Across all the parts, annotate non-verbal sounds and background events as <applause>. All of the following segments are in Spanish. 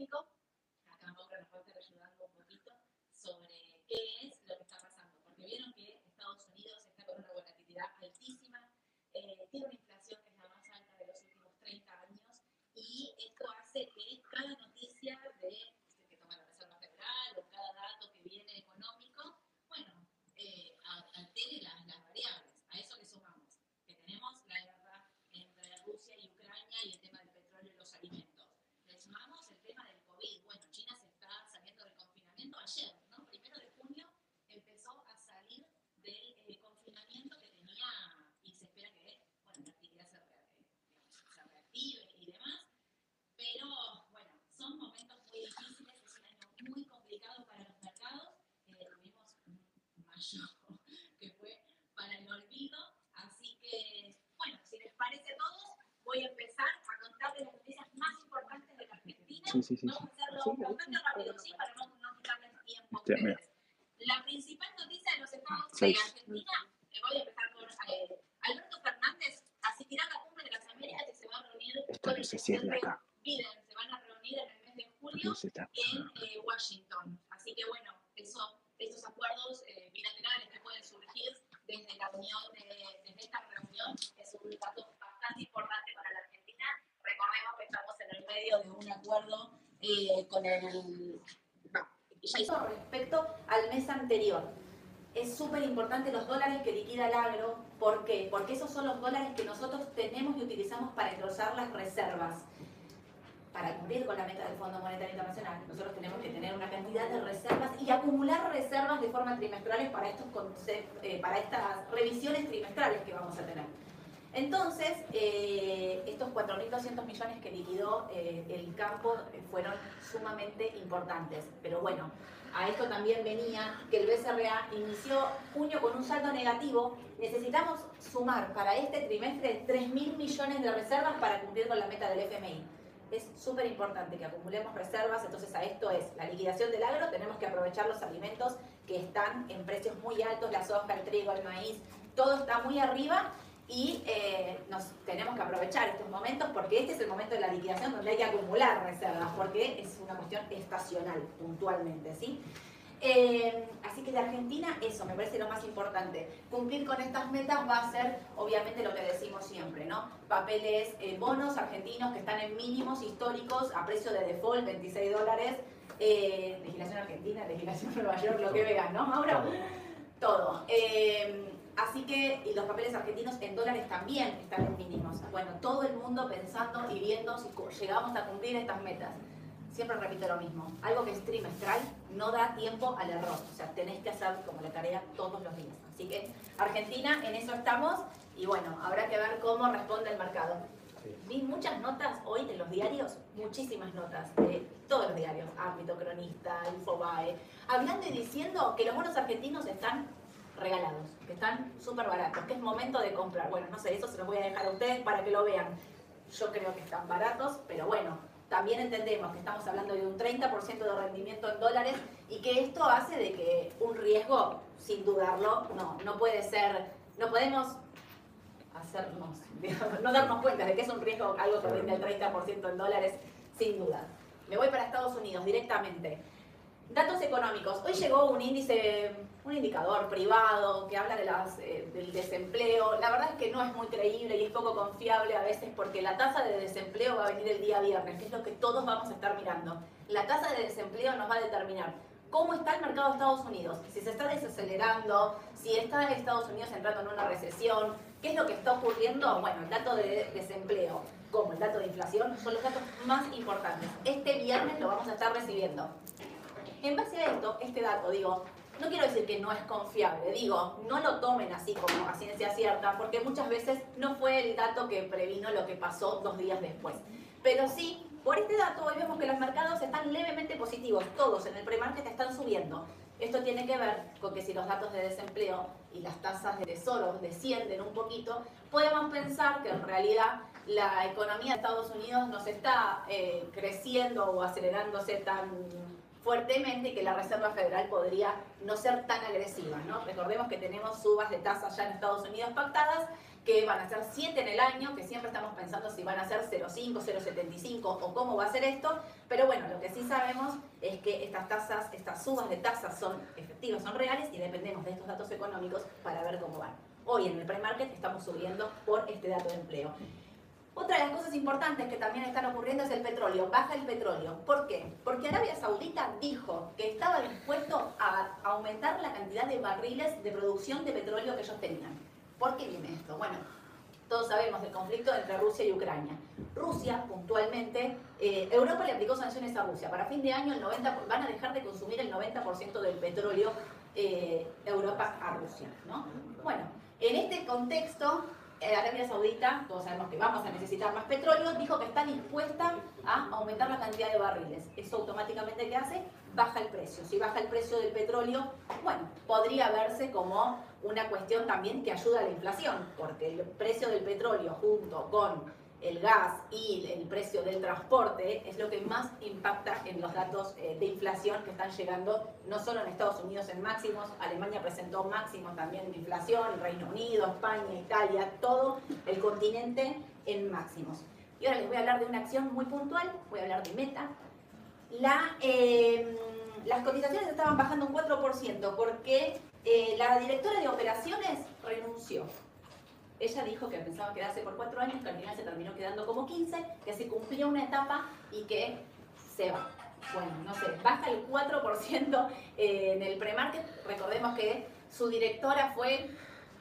técnico, acá nos va a estar ayudando un poquito sobre qué es lo que está pasando, porque vieron que Estados Unidos está con una volatilidad altísima, eh, tiene una inflación que es la más alta de los últimos 30 años, y esto hace que cada noticia de que toma la Reserva Federal o cada dato que viene económico, bueno, eh, altere las, las variables. A eso le sumamos que tenemos la guerra entre Rusia y Ucrania y el tema del petróleo y los alimentos. Le sumamos el tema del COVID. Bueno, China se está saliendo del confinamiento ayer, ¿no? Primero de junio empezó a salir del eh, confinamiento que tenía y se espera que, bueno, la actividad se, re- eh, digamos, se reactive y demás. Pero bueno, son momentos muy difíciles, es un año muy complicado para los mercados. Eh, tuvimos un mayo que fue para el olvido. Así que, bueno, si les parece a todos, voy a empezar a contarles las noticias más importantes de la Argentina. Sí, sí, sí. Vamos a hacerlo bastante rápido, ¿sí? Para no, no quitarles tiempo a Ya, mira. ustedes. La principal noticia de los estados de. Argentina, voy a empezar por eh, Alberto Fernández, asistirá a la cumbre de las Américas que se va a reunir Esto con no el presidente. Biden. Se van a reunir en el mes de julio No sé, está. en eh, Washington. Así que bueno, eso, estos acuerdos eh, bilaterales que pueden surgir desde la unión, de- desde esta reunión, es un dato bastante importante para la Argentina. Recordemos que estamos en el medio de un acuerdo eh, con el... respecto al mes anterior. Es súper importante los dólares que liquida el agro. ¿Por qué? Porque esos son los dólares que nosotros tenemos y utilizamos para engrosar las reservas. Para cumplir con la meta del Fondo Monetario Internacional, nosotros tenemos que tener una cantidad de reservas y acumular reservas de forma trimestrales para, estos eh, para estas revisiones trimestrales que vamos a tener. Entonces, eh, estos 4.200 millones que liquidó eh, el campo eh, fueron sumamente importantes. Pero bueno, a esto también venía que el BCRA inició junio con un saldo negativo. Necesitamos sumar para este trimestre 3.000 millones de reservas para cumplir con la meta del FMI. Es súper importante que acumulemos reservas, entonces a esto es la liquidación del agro, tenemos que aprovechar los alimentos que están en precios muy altos, la soja, el trigo, el maíz, todo está muy arriba y eh, nos tenemos que aprovechar estos momentos porque este es el momento de la liquidación donde hay que acumular reservas porque es una cuestión estacional puntualmente, ¿sí? Eh, así que de Argentina eso me parece lo más importante. Cumplir con estas metas va a ser obviamente lo que decimos siempre, ¿no? Papeles, eh, bonos argentinos que están en mínimos históricos a precio de default, 26 dólares. Legislación argentina, legislación Nueva York, lo que vean, ¿no, Mauro? Todo. Así que y los papeles argentinos en dólares también están en mínimos. Bueno, todo el mundo pensando y viendo si llegamos a cumplir estas metas. Siempre repito lo mismo, algo que es trimestral no da tiempo al error, o sea, tenés que hacer como la tarea todos los días. Así que Argentina, en eso estamos y bueno, habrá que ver cómo responde el mercado. Vi muchas notas hoy en los diarios, muchísimas notas de todos los diarios, Ámbito, Cronista, Infobae, hablando y diciendo que los bonos argentinos están regalados, que están súper baratos, que es momento de comprar. Bueno, no sé, eso se los voy a dejar a ustedes para que lo vean. Yo creo que están baratos, pero bueno, también entendemos que estamos hablando de un 30% de rendimiento en dólares y que esto hace de que un riesgo, sin dudarlo, no, no puede ser, no podemos hacernos, no darnos cuenta de que es un riesgo algo que rinde el 30% en dólares, sin duda. Me voy para Estados Unidos directamente. Datos económicos. Hoy llegó un índice, un indicador privado que habla de las, eh, del desempleo. La verdad es que no es muy creíble y es poco confiable a veces porque la tasa de desempleo va a venir el día viernes, que es lo que todos vamos a estar mirando. La tasa de desempleo nos va a determinar cómo está el mercado de Estados Unidos, si se está desacelerando, si está Estados Unidos entrando en una recesión, qué es lo que está ocurriendo. Bueno, el dato de desempleo como el dato de inflación son los datos más importantes. Este viernes lo vamos a estar recibiendo. En base a esto, este dato, digo, no quiero decir que no es confiable, digo, no lo tomen así como a ciencia cierta, porque muchas veces no fue el dato que previno lo que pasó dos días después. Pero sí, por este dato hoy vemos que los mercados están levemente positivos, todos en el pre-market están subiendo. Esto tiene que ver con que si los datos de desempleo y las tasas de tesoro descienden un poquito, podemos pensar que en realidad la economía de Estados Unidos no se está eh, creciendo o acelerándose tan fuertemente que la Reserva Federal podría no ser tan agresiva. ¿no? Recordemos que tenemos subas de tasas ya en Estados Unidos pactadas, que van a ser 7 en el año, que siempre estamos pensando si van a ser 0,5, 0,75 o cómo va a ser esto, pero bueno, lo que sí sabemos es que estas tasas, estas subas de tasas son efectivas, son reales y dependemos de estos datos económicos para ver cómo van. Hoy en el pre-market estamos subiendo por este dato de empleo. Otra de las cosas importantes que también están ocurriendo es el petróleo. Baja el petróleo. ¿Por qué? Porque Arabia Saudita dijo que estaba dispuesto a aumentar la cantidad de barriles de producción de petróleo que ellos tenían. ¿Por qué viene esto? Bueno, todos sabemos del conflicto entre Rusia y Ucrania. Rusia, puntualmente, eh, Europa le aplicó sanciones a Rusia. Para fin de año el 90, van a dejar de consumir el 90% del petróleo eh, Europa a Rusia. ¿no? Bueno, en este contexto, Arabia Saudita, todos sabemos que vamos a necesitar más petróleo, dijo que está dispuesta a aumentar la cantidad de barriles. Eso automáticamente ¿qué hace? Baja el precio. Si baja el precio del petróleo, bueno, podría verse como una cuestión también que ayuda a la inflación, porque el precio del petróleo junto con el gas y el precio del transporte es lo que más impacta en los datos eh, de inflación que están llegando no solo en Estados Unidos en máximos, Alemania presentó máximos también de inflación, Reino Unido, España, Italia, todo el continente en máximos. Y ahora les voy a hablar de una acción muy puntual, voy a hablar de Meta. Em, las cotizaciones estaban bajando un 4% porque eh, la directora de operaciones renunció ella dijo que pensaba quedarse por cuatro años, que al final se terminó quedando como 15, que se cumplió una etapa y que se va. Bueno, no sé, baja el 4% eh, en el pre-market. Recordemos que su directora fue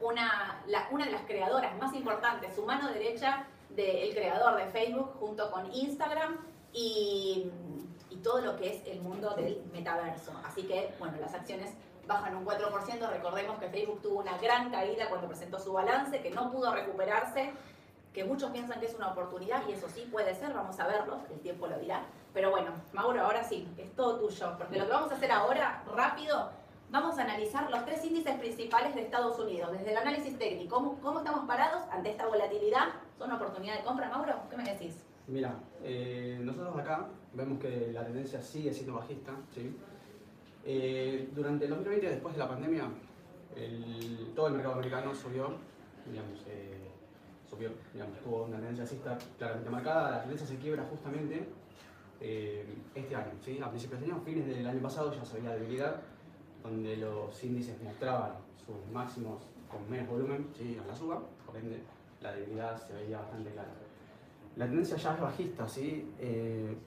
una, una de las creadoras más importantes, su mano derecha del creador de Facebook junto con Instagram y todo lo que es el mundo del metaverso. Así que, bueno, las acciones bajan un 4%. Recordemos que Facebook tuvo una gran caída cuando presentó su balance, que no pudo recuperarse, que muchos piensan que es una oportunidad y eso sí puede ser, vamos a verlo, el tiempo lo dirá. Pero bueno, Mauro, ahora sí, es todo tuyo, porque lo que vamos a hacer ahora, rápido, vamos a analizar los tres índices principales de Estados Unidos, desde el análisis técnico, cómo, cómo estamos parados ante esta volatilidad, ¿son oportunidad de compra, Mauro? ¿Qué me decís? Mira, eh, nosotros acá vemos que la tendencia sigue siendo bajista, ¿sí? Eh, durante el 2020, después de la pandemia, todo el mercado americano subió, digamos, eh, subió, digamos, tuvo una tendencia alcista claramente marcada. La tendencia se quiebra justamente eh, este año, ¿sí? a principios de año, fines del año pasado ya se veía debilidad, donde los índices mostraban sus máximos con menos volumen ¿sí? a la suba, por ende la debilidad se veía bastante clara. La tendencia ya es bajista, ¿sí?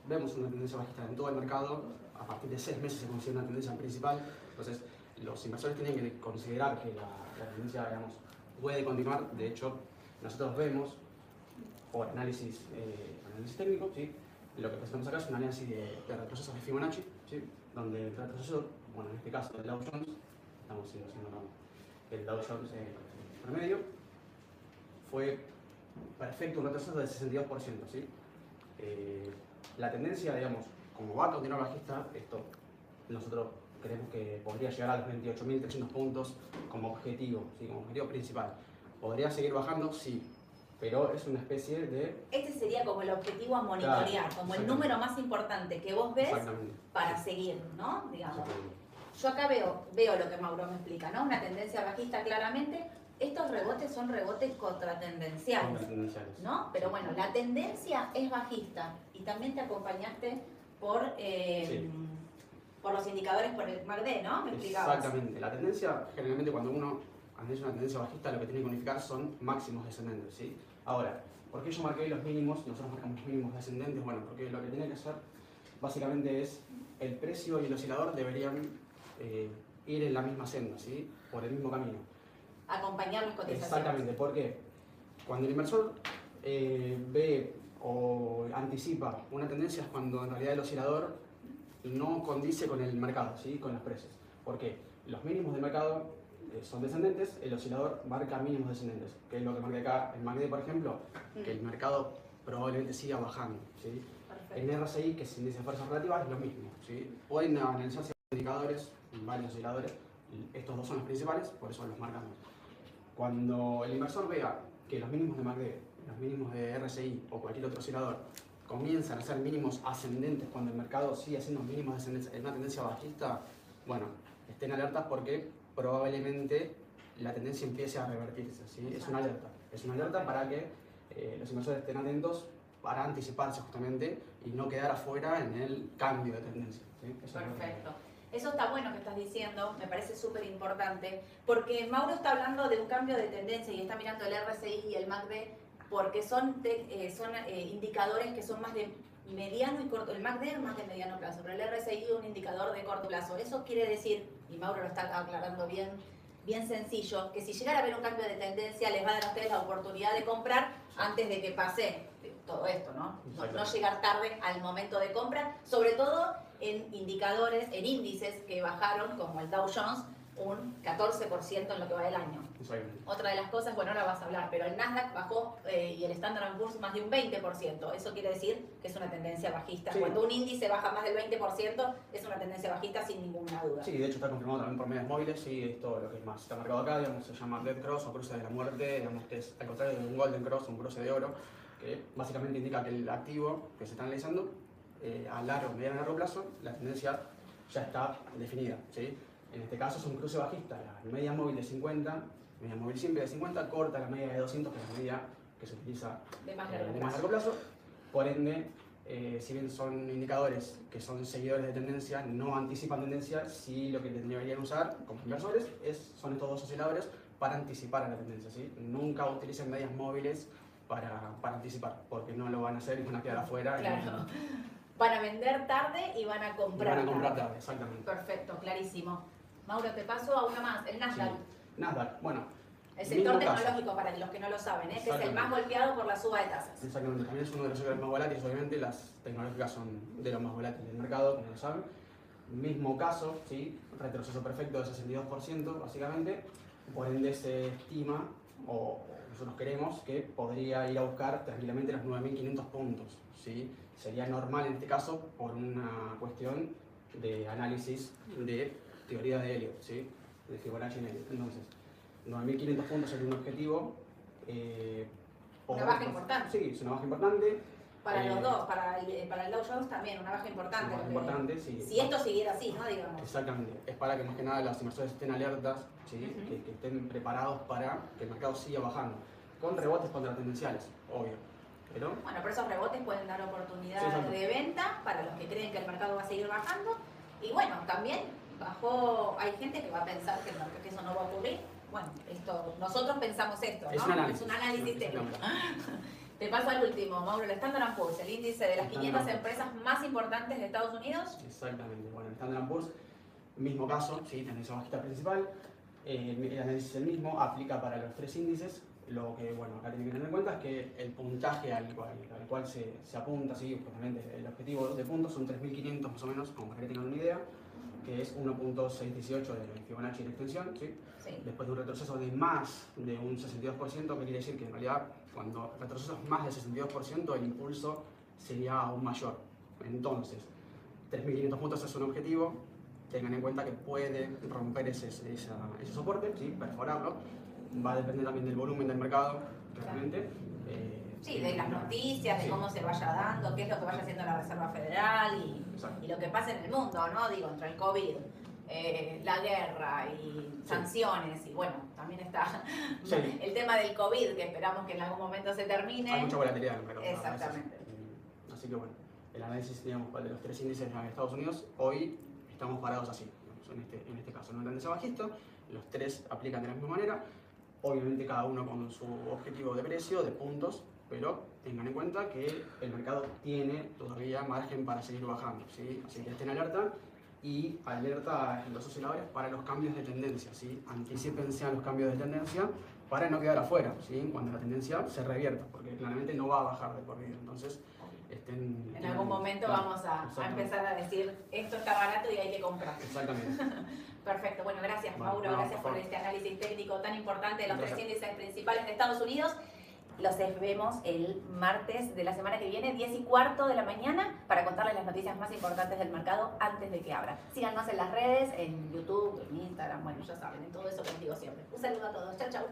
vemos una tendencia bajista en todo el mercado, a partir de seis meses se considera una tendencia principal. Entonces, los inversores tienen que considerar que la, tendencia digamos, puede continuar. De hecho, nosotros vemos, por análisis, eh, análisis técnico, ¿sí? lo que presentamos acá es un análisis de, de retrocesos de Fibonacci, ¿sí? donde el retroceso, bueno, en este caso el Dow Jones, estamos haciendo el Dow Jones eh, promedio, fue perfecto, un retroceso del 62%. ¿sí? Eh, la tendencia, digamos, como va a continuar bajista, esto nosotros creemos que podría llegar a los 28.300 puntos como objetivo, ¿sí? como objetivo principal. ¿Podría seguir bajando? Sí, pero es una especie de... Este sería como el objetivo a monitorear, como el número más importante que vos ves para seguir, ¿no? Digamos. Yo acá veo, veo lo que Mauro me explica, ¿no? Una tendencia bajista claramente. Estos rebotes son rebotes contratendenciales, contratendenciales. ¿no? Pero bueno, la tendencia es bajista y también te acompañaste por, eh, por los indicadores por el MACD, ¿no? ¿Me Exactamente. La tendencia, generalmente cuando uno analiza una tendencia bajista, lo que tiene que unificar son máximos descendentes, ¿sí? Ahora, ¿por qué yo marqué los mínimos? Nosotros marcamos los mínimos descendentes. Bueno, porque lo que tiene que hacer básicamente es el precio y el oscilador deberían eh, ir en la misma senda, ¿sí? Por el mismo camino. Acompañar las cotizaciones. Exactamente, porque cuando el inversor eh, ve o anticipa una tendencia es cuando en realidad el oscilador no condice con el mercado, ¿sí? con los precios. Porque los mínimos del mercado eh, son descendentes, el oscilador marca mínimos descendentes, que es lo que marca acá en MACD, por ejemplo, que el mercado probablemente siga bajando. ¿sí? En RSI, que es índice de fuerzas relativas, es lo mismo. ¿sí? Pueden analizarse indicadores, varios osciladores, estos dos son los principales, por eso los marcamos. Cuando el inversor vea que los mínimos de MACD los mínimos de RSI o cualquier otro oscilador comienzan a ser mínimos ascendentes cuando el mercado sigue haciendo mínimos descendentes en una tendencia bajista, bueno, estén alertas porque probablemente la tendencia empiece a revertirse. ¿sí? Es una alerta. Es una alerta para que eh, los inversores estén atentos para anticiparse justamente y no quedar afuera en el cambio de tendencia. Perfecto. Eso está bueno que estás diciendo, me parece súper importante, porque Mauro está hablando de un cambio de tendencia y está mirando el RSI y el MACD, porque son, te- eh, son eh, indicadores que son más de mediano y corto. El MACD es más de mediano plazo, pero el RSI es un indicador de corto plazo. Eso quiere decir, y Mauro lo está aclarando bien, bien sencillo, que si llegara a haber un cambio de tendencia, les va a dar a ustedes la oportunidad de comprar antes de que pase todo esto, ¿no? No, no llegar tarde al momento de compra, sobre todo en indicadores, en índices que bajaron, como el Dow Jones, un 14% en lo que va del año. Otra de las cosas, bueno, ahora vas a hablar, pero el Nasdaq bajó eh, y el Standard Poor's más de un 20%. Eso quiere decir que es una tendencia bajista. Sí. Cuando un índice baja más del 20%, es una tendencia bajista sin ninguna duda. Sí, de hecho está confirmado también por medios móviles y esto lo que es más. Está marcado acá, digamos, se llama Dead Cross o cruce de la muerte, digamos que es al contrario de un Golden Cross, un cruce de oro, que básicamente indica que el activo que se está analizando eh, a largo, mediano y largo plazo, la tendencia ya está definida. ¿sí? En este caso es un cruce bajista, la media móvil de 50, media móvil simple de 50, corta la media de 200, que es la media que se utiliza De más eh, largo de más plazo. largo plazo. Por ende, eh, si bien son indicadores que son seguidores de tendencia, no anticipan tendencia, sí lo que deberían usar como inversores es, son estos dos osciladores para anticipar a la tendencia. ¿sí? Nunca utilicen medias móviles para, para anticipar, porque no lo van a hacer y van a quedar afuera. y- Claro. Van a vender tarde y van a y comprar. van a comprar tarde. tarde, exactamente. Perfecto, clarísimo. Mauro, te paso a una más, el Nasdaq. Sí. Nasdaq, bueno, El sector caso. tecnológico, para los que no lo saben, ¿eh? que es el más golpeado por la suba de tasas. Exactamente, también es uno de los sectores más volátiles, obviamente las tecnológicas son de los más volátiles del mercado, como lo saben. Mismo caso, ¿sí? retroceso perfecto de 62%, básicamente, por ende se estima, o nosotros queremos, que podría ir a buscar tranquilamente los 9.500 puntos. ¿sí? Sería normal en este caso por una cuestión de análisis de teoría de Elliot, ¿sí? de Fibonacci en Elliot. Entonces, 9.500 puntos sería un objetivo. eh, Una baja importante. Sí, es una baja importante. Para Eh, los dos, para el, para el Dow Jones también, una baja importante. Una baja importante, sí. Si esto siguiera así, ¿no? Digamos. Exactamente. Es para que más que nada los inversores estén alertas, ¿sí? Que, que estén preparados para que el mercado siga bajando. Con rebotes contratendenciales, obvio. Pero Bueno, pero esos rebotes pueden dar oportunidades de venta para los que creen que el mercado va a seguir bajando. Y bueno, también bajó, hay gente que va a pensar que, no, que eso no va a ocurrir. Bueno, esto, nosotros pensamos esto, ¿no? es un análisis. Es un análisis técnico. <laughs> Te paso al último, Mauro, el Standard Poor's, el índice de las Standard 500 Poor's. empresas más importantes de Estados Unidos. Exactamente. Bueno, el Standard Poor's, mismo caso, ¿sí? tendencia bajista principal. eh, el análisis es el mismo, aplica para los tres índices. Lo que, bueno, acá tienen que tener en cuenta es que el puntaje al cual, al cual se, se apunta, ¿sí? justamente el objetivo de puntos son 3.500 más o menos, como para que tengan una idea, que es 1.618 de Fibonacci de extensión, ¿sí? Sí. después de un retroceso de más de un 62%, que quiere decir que en realidad cuando retroceso es más del 62%, el impulso sería aún mayor. Entonces, 3.500 puntos es un objetivo, tengan en cuenta que puede romper ese, ese, soporte, ¿sí? perforarlo, va a depender también del volumen del mercado, claramente. Eh, Sí, de las noticias, de Sí. cómo se vaya dando, qué es lo que vaya haciendo la Reserva Federal y, lo que pasa en el mundo, ¿no? Digo, entre el COVID, eh, la guerra y sanciones, y bueno, también está <laughs> Sí. el tema del COVID, que esperamos que en algún momento se termine. Hay mucha volatilidad en el mercado. Exactamente. Así que bueno, el análisis digamos, de los tres índices de Estados Unidos, hoy estamos parados así, digamos, en, este, en este caso. No hay tendencia bajista, los tres aplican de la misma manera, obviamente cada uno con su objetivo de precio, de puntos, pero tengan en cuenta que el mercado tiene todavía margen para seguir bajando, ¿sí? Así que estén alerta y alerta a los osciladores para los cambios de tendencia, ¿sí? Anticípense a los cambios de tendencia para no quedar afuera, ¿sí? Cuando la tendencia se revierta, porque claramente no va a bajar de por vida. Entonces, estén... En algún momento Claro, vamos a, empezar a decir, esto está barato y hay que comprar. Exactamente. <laughs> Perfecto, bueno, gracias Bueno, Mauro, no, gracias por este análisis técnico tan importante de los tres índices principales de Estados Unidos. Los vemos el martes de la semana que viene, 10 y cuarto de la mañana, para contarles las noticias más importantes del mercado antes de que abra. Síganos en las redes, en YouTube, en Instagram, bueno, ya saben, en todo eso que les digo siempre. Un saludo a todos, chao, chao.